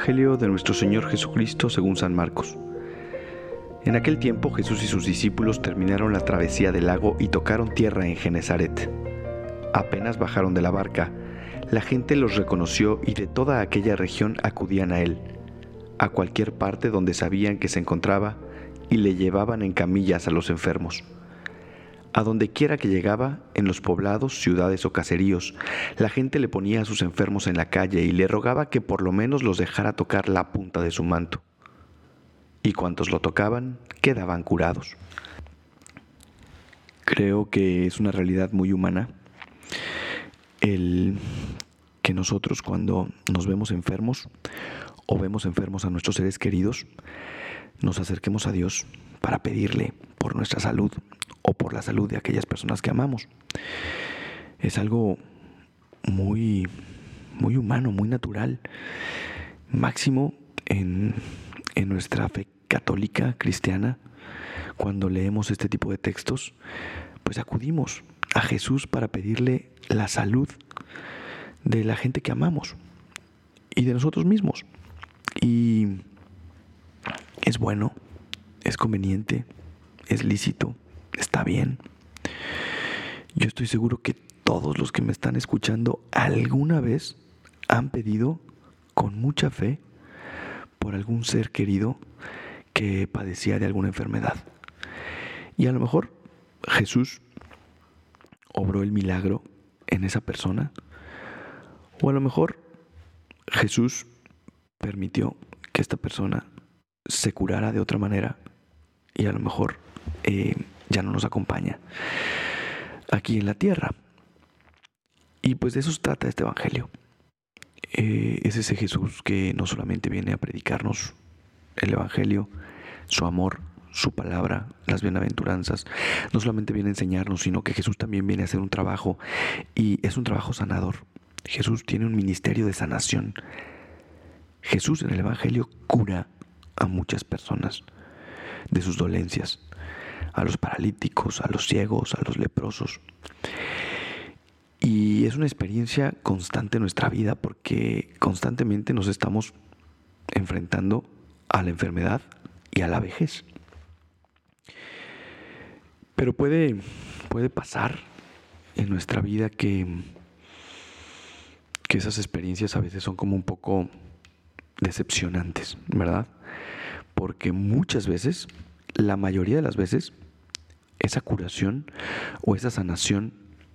Evangelio de nuestro Señor Jesucristo según San Marcos. En aquel tiempo Jesús y sus discípulos terminaron la travesía del lago y tocaron tierra en Genezaret. Apenas bajaron de la barca, la gente los reconoció y de toda aquella región acudían a él, a cualquier parte donde sabían que se encontraba, y le llevaban en camillas a los enfermos. A donde quiera que llegaba, en los poblados, ciudades o caseríos, la gente le ponía a sus enfermos en la calle y le rogaba que por lo menos los dejara tocar la punta de su manto. Y cuantos lo tocaban, quedaban curados. Creo que es una realidad muy humana el que nosotros cuando nos vemos enfermos o vemos enfermos a nuestros seres queridos, nos acerquemos a Dios para pedirle por nuestra salud o por la salud de aquellas personas que amamos. Es algo muy, muy humano, muy natural, máximo en, en nuestra fe católica, cristiana, cuando leemos este tipo de textos, pues acudimos a Jesús para pedirle la salud de la gente que amamos y de nosotros mismos. Y es bueno, es conveniente, es lícito, está bien. Yo estoy seguro que todos los que me están escuchando alguna vez han pedido con mucha fe por algún ser querido que padecía de alguna enfermedad. Y a lo mejor Jesús obró el milagro en esa persona. O a lo mejor Jesús permitió que esta persona se curara de otra manera y a lo mejor eh, ya no nos acompaña aquí en la tierra. Y pues de eso trata este Evangelio. Eh, es ese Jesús que no solamente viene a predicarnos el Evangelio, su amor, su palabra, las bienaventuranzas, no solamente viene a enseñarnos, sino que Jesús también viene a hacer un trabajo y es un trabajo sanador. Jesús tiene un ministerio de sanación. Jesús en el Evangelio cura a muchas personas de sus dolencias, a los paralíticos, a los ciegos, a los leprosos. Y es una experiencia constante en nuestra vida porque constantemente nos estamos enfrentando a la enfermedad y a la vejez. Pero puede, puede pasar en nuestra vida que, que esas experiencias a veces son como un poco decepcionantes, ¿verdad? Porque muchas veces, la mayoría de las veces, esa curación o esa sanación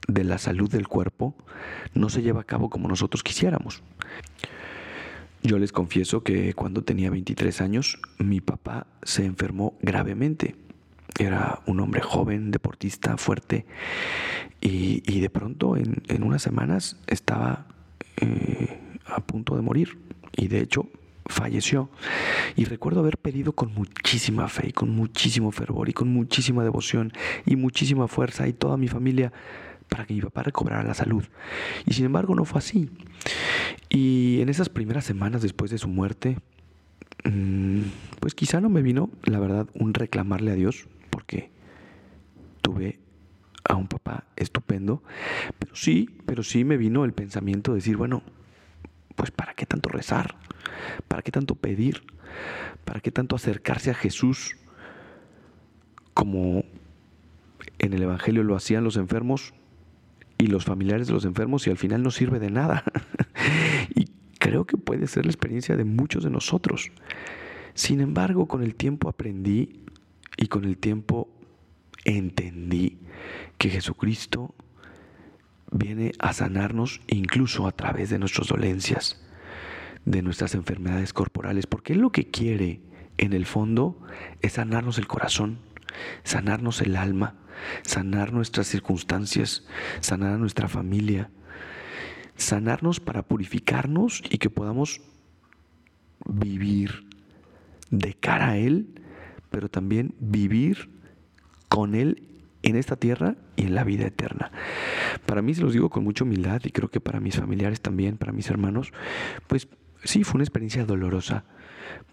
de la salud del cuerpo no se lleva a cabo como nosotros quisiéramos. Yo les confieso que cuando tenía 23 años, mi papá se enfermó gravemente era un hombre joven, deportista, fuerte, y, de pronto en, unas semanas estaba eh, a punto de morir, y de hecho falleció. Y recuerdo haber pedido con muchísima fe, y con muchísimo fervor, y con muchísima devoción, y muchísima fuerza, y toda mi familia, para que mi papá recobrara la salud. Y sin embargo no fue así. Y en esas primeras semanas después de su muerte, mm, pues quizá no me vino, la verdad, un reclamarle a Dios, porque tuve a un papá estupendo, pero sí, pero sí me vino el pensamiento de decir, bueno, pues ¿para qué tanto rezar? ¿Para qué tanto pedir? ¿Para qué tanto acercarse a Jesús como en el Evangelio lo hacían los enfermos y los familiares de los enfermos y al final no sirve de nada? y creo que puede ser la experiencia de muchos de nosotros. Sin embargo, con el tiempo aprendí y con el tiempo entendí que Jesucristo viene a sanarnos incluso a través de nuestras dolencias, de nuestras enfermedades corporales, porque Él lo que quiere en el fondo es sanarnos el corazón, sanarnos el alma, sanar nuestras circunstancias, sanar a nuestra familia, sanarnos para purificarnos y que podamos vivir de cara a Él pero también vivir con Él en esta tierra y en la vida eterna. Para mí, se los digo con mucha humildad y creo que para mis familiares también, para mis hermanos, pues sí, fue una experiencia dolorosa,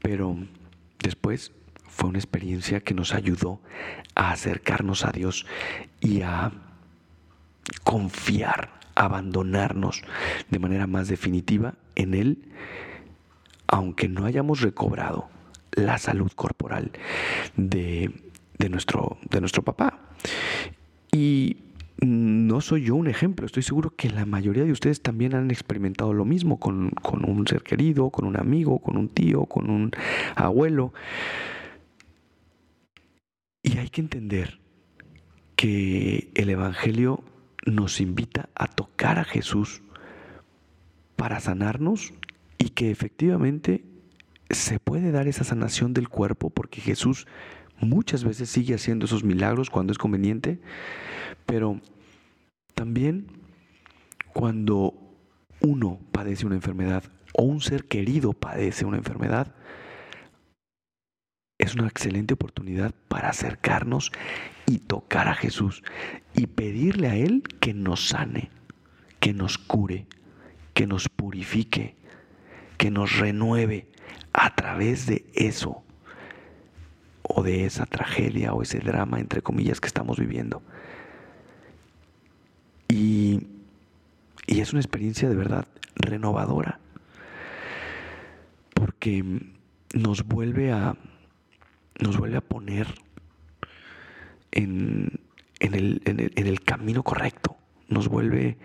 pero después fue una experiencia que nos ayudó a acercarnos a Dios y a confiar, abandonarnos de manera más definitiva en Él aunque no hayamos recobrado la salud corporal de, nuestro, de nuestro papá. Y no soy yo un ejemplo, estoy seguro que la mayoría de ustedes también han experimentado lo mismo con, un ser querido, con un amigo, con un tío, con un abuelo. Y hay que entender que el Evangelio nos invita a tocar a Jesús para sanarnos y que efectivamente se puede dar esa sanación del cuerpo porque Jesús muchas veces sigue haciendo esos milagros cuando es conveniente, pero también cuando uno padece una enfermedad o un ser querido padece una enfermedad, es una excelente oportunidad para acercarnos y tocar a Jesús y pedirle a Él que nos sane, que nos cure, que nos purifique, que nos renueve a través de eso o de esa tragedia o ese drama, entre comillas, que estamos viviendo. Y, y es una experiencia de verdad renovadora, porque nos vuelve a nos vuelve a poner en, el, camino correcto, nos vuelve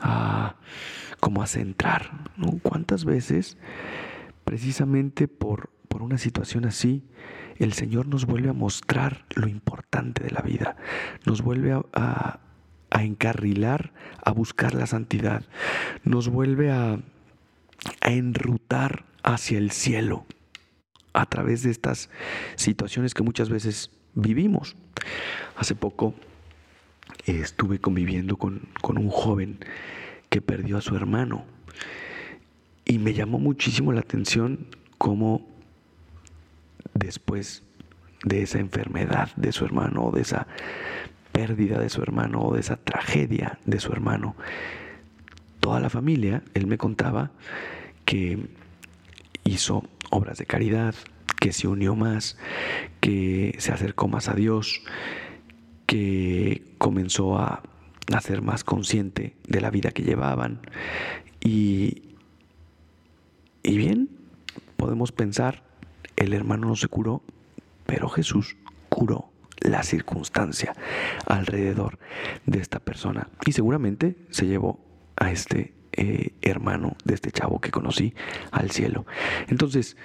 a como a centrar. ¿Cuántas veces, precisamente por, por una situación así, el Señor nos vuelve a mostrar lo importante de la vida, nos vuelve a, a encarrilar, a buscar la santidad, nos vuelve a, a enrutar hacia el cielo a través de estas situaciones que muchas veces vivimos. Hace poco eh, estuve conviviendo con, un joven que perdió a su hermano y me llamó muchísimo la atención cómo después de esa enfermedad de su hermano o de esa pérdida de su hermano o de esa tragedia de su hermano, toda la familia, él me contaba que hizo obras de caridad, que se unió más, que se acercó más a Dios, que comenzó a, ser más consciente de la vida que llevaban. Y, y bien, podemos pensar, el hermano no se curó, pero Jesús curó la circunstancia alrededor de esta persona. Y seguramente se llevó a este eh, hermano de este chavo que conocí al cielo. Entonces,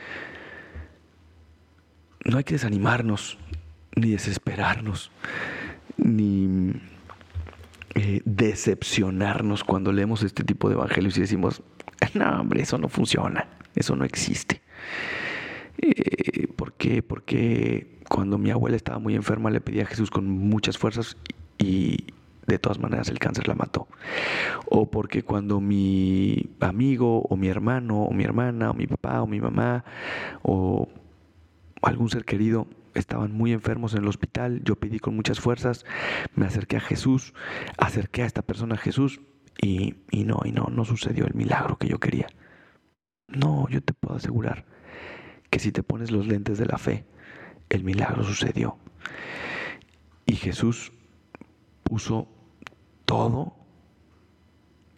no hay que desanimarnos, ni desesperarnos, ni eh, decepcionarnos cuando leemos este tipo de evangelios y decimos, no, hombre, eso no funciona, eso no existe. Eh, ¿Por qué? Porque cuando mi abuela estaba muy enferma le pedí a Jesús con muchas fuerzas y de todas maneras el cáncer la mató. O porque cuando mi amigo o mi hermano o mi hermana o mi papá o mi mamá o algún ser querido estaban muy enfermos en el hospital, yo pedí con muchas fuerzas, me acerqué a Jesús, acerqué a esta persona a Jesús y, y no, y no, no sucedió el milagro que yo quería. No, yo te puedo asegurar que si te pones los lentes de la fe, el milagro sucedió. Y Jesús puso todo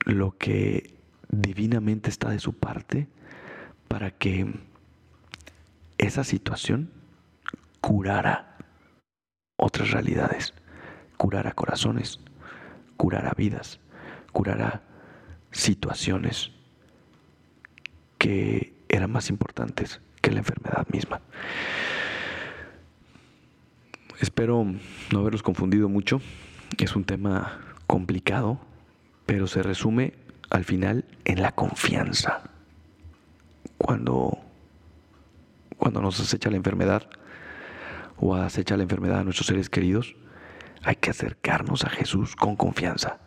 lo que divinamente está de su parte para que esa situación curara otras realidades, curara corazones, curara vidas, curara situaciones que eran más importantes que la enfermedad misma. Espero no haberlos confundido mucho. Es un tema complicado, pero se resume al final en la confianza. Cuando cuando nos acecha la enfermedad o acecha la enfermedad a nuestros seres queridos, hay que acercarnos a Jesús con confianza,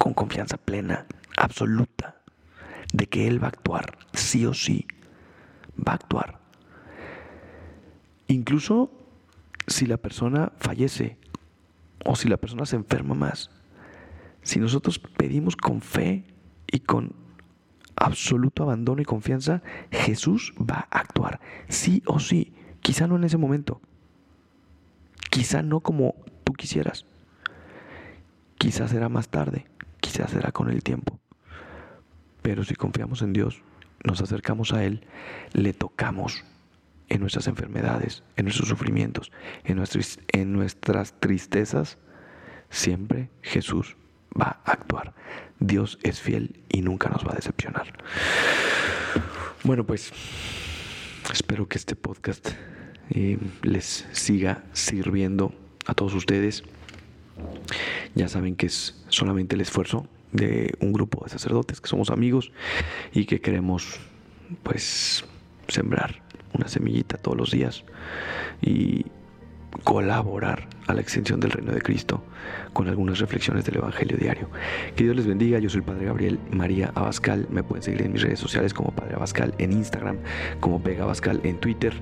con confianza plena, absoluta, de que Él va a actuar, sí o sí, va a actuar. Incluso si la persona fallece o si la persona se enferma más, si nosotros pedimos con fe y con absoluto abandono y confianza, Jesús va a actuar, sí o sí, quizá no en ese momento, quizá no como tú quisieras, quizá será más tarde, quizá será con el tiempo, pero si confiamos en Dios nos acercamos a Él, le tocamos en nuestras enfermedades, en nuestros sufrimientos, en nuestras, en nuestras tristezas, siempre Jesús va a actuar. Dios es fiel y nunca nos va a decepcionar. Bueno, pues espero que este podcast eh, les siga sirviendo a todos ustedes. Ya saben que es solamente el esfuerzo de un grupo de sacerdotes que somos amigos y que queremos pues sembrar una semillita todos los días y colaborar a la extensión del reino de Cristo con algunas reflexiones del Evangelio diario. Que Dios les bendiga, yo soy el Padre Gabriel María Abascal, me pueden seguir en mis redes sociales como Padre Abascal en Instagram, como Vega Abascal en Twitter.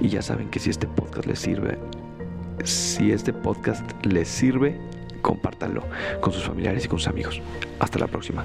Y ya saben que si este podcast les sirve, si este podcast les sirve, compártanlo con sus familiares y con sus amigos. Hasta la próxima.